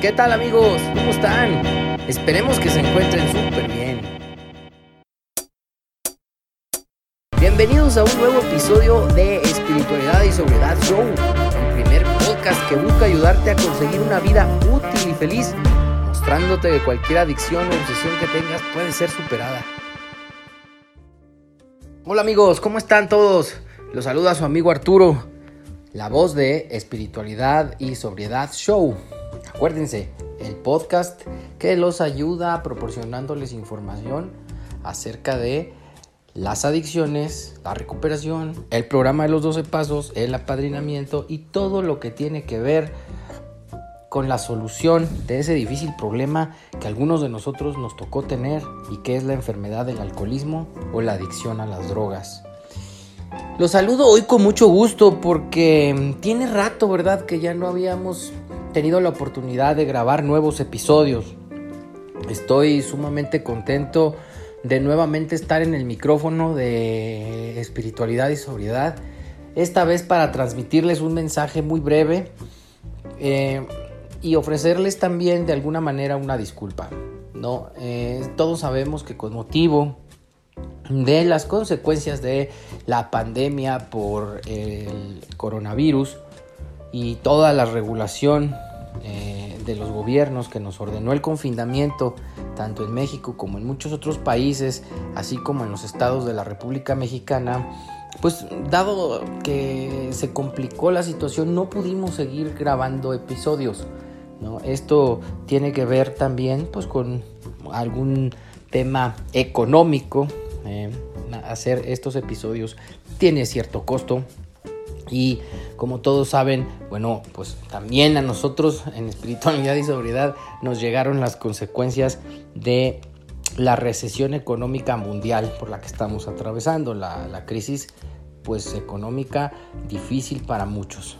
¿Qué tal amigos? ¿Cómo están? Esperemos que se encuentren súper bien. Bienvenidos a un nuevo episodio de Espiritualidad y Sobriedad Show, el primer podcast que busca ayudarte a conseguir una vida útil y feliz, mostrándote que cualquier adicción o obsesión que tengas puede ser superada. Hola amigos, ¿cómo están todos? Los saluda su amigo Arturo, la voz de Espiritualidad y Sobriedad Show. Acuérdense, el podcast que los ayuda proporcionándoles información acerca de las adicciones, la recuperación, el programa de los 12 pasos, el apadrinamiento y todo lo que tiene que ver con la solución de ese difícil problema que algunos de nosotros nos tocó tener y que es la enfermedad del alcoholismo o la adicción a las drogas. Los saludo hoy con mucho gusto porque tiene rato, ¿verdad? Que ya no habíamos tenido la oportunidad de grabar nuevos episodios. Estoy sumamente contento de nuevamente estar en el micrófono de espiritualidad y sobriedad. Esta vez para transmitirles un mensaje muy breve eh, y ofrecerles también de alguna manera una disculpa. ¿no? Eh, todos sabemos que con motivo de las consecuencias de la pandemia por el coronavirus, y toda la regulación eh, de los gobiernos que nos ordenó el confinamiento, tanto en México como en muchos otros países, así como en los estados de la República Mexicana, pues dado que se complicó la situación, no pudimos seguir grabando episodios. ¿no? Esto tiene que ver también pues, con algún tema económico. Eh, hacer estos episodios tiene cierto costo y como todos saben, bueno, pues también a nosotros en espiritualidad y sobriedad nos llegaron las consecuencias de la recesión económica mundial por la que estamos atravesando, la, crisis pues económica difícil para muchos.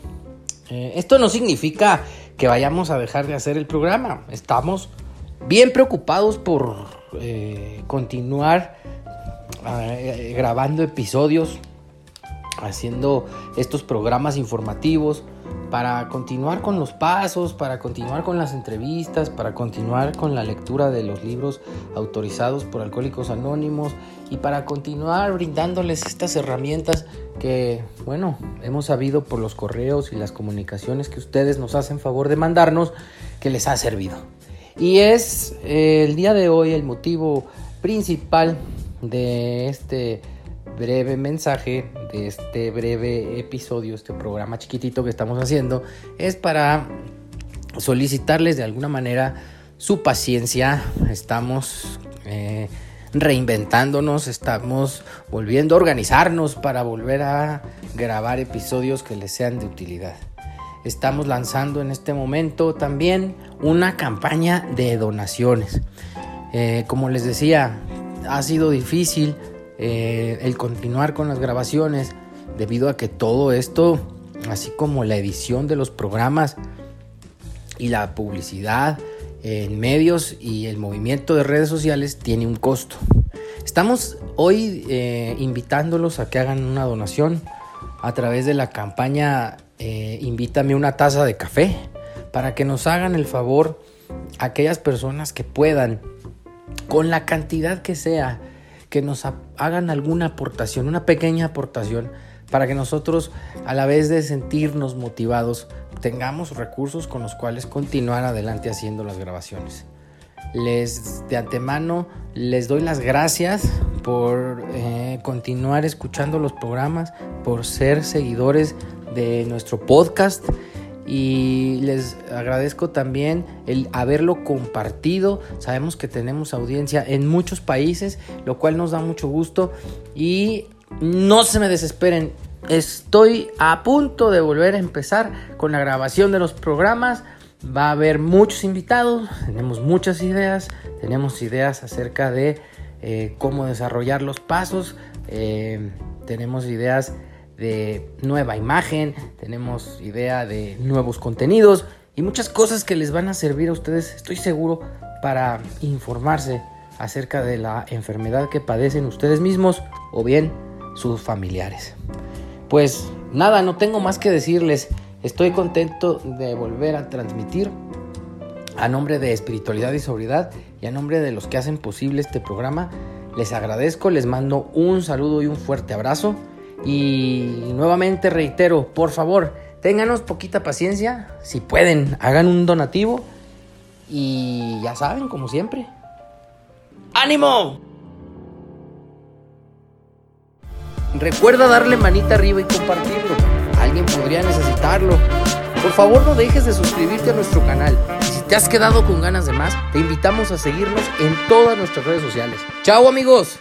Eh, esto no significa que vayamos a dejar de hacer el programa, estamos bien preocupados por eh, continuar eh, grabando episodios haciendo estos programas informativos para continuar con los pasos, para continuar con las entrevistas, para continuar con la lectura de los libros autorizados por Alcohólicos Anónimos y para continuar brindándoles estas herramientas que, bueno, hemos sabido por los correos y las comunicaciones que ustedes nos hacen favor de mandarnos que les ha servido. Y es eh, el día de hoy el motivo principal de este breve mensaje de este breve episodio, este programa chiquitito que estamos haciendo, es para solicitarles de alguna manera su paciencia. Estamos eh, reinventándonos, estamos volviendo a organizarnos para volver a grabar episodios que les sean de utilidad. Estamos lanzando en este momento también una campaña de donaciones. Eh, como les decía, ha sido difícil eh, el continuar con las grabaciones, debido a que todo esto, así como la edición de los programas y la publicidad en medios y el movimiento de redes sociales tiene un costo. Estamos hoy eh, invitándolos a que hagan una donación a través de la campaña eh, Invítame una taza de café para que nos hagan el favor aquellas personas que puedan, con la cantidad que sea, que nos hagan alguna aportación, una pequeña aportación, para que nosotros, a la vez de sentirnos motivados, tengamos recursos con los cuales continuar adelante haciendo las grabaciones. Les de antemano les doy las gracias por eh, continuar escuchando los programas, por ser seguidores de nuestro podcast y les agradezco también el haberlo compartido. Sabemos que tenemos audiencia en muchos países, lo cual nos da mucho gusto y no se me desesperen. Estoy a punto de volver a empezar con la grabación de los programas. Va a haber muchos invitados, tenemos muchas ideas, tenemos ideas acerca de eh, cómo desarrollar los pasos, eh, tenemos ideas de nueva imagen, tenemos idea de nuevos contenidos y muchas cosas que les van a servir a ustedes, estoy seguro, para informarse acerca de la enfermedad que padecen ustedes mismos o bien sus familiares. Pues nada, no tengo más que decirles. Estoy contento de volver a transmitir A nombre de Espiritualidad y Sobriedad y a nombre de los que hacen posible este programa, les agradezco, les mando un saludo y un fuerte abrazo. Y nuevamente reitero, por favor, ténganos poquita paciencia. Si pueden, hagan un donativo. Y ya saben, como siempre. ¡Ánimo! Recuerda darle manita arriba y compartirlo. Alguien podría necesitarlo. Por favor no dejes de suscribirte a nuestro canal. Y si te has quedado con ganas de más, te invitamos a seguirnos en todas nuestras redes sociales. ¡Chao amigos!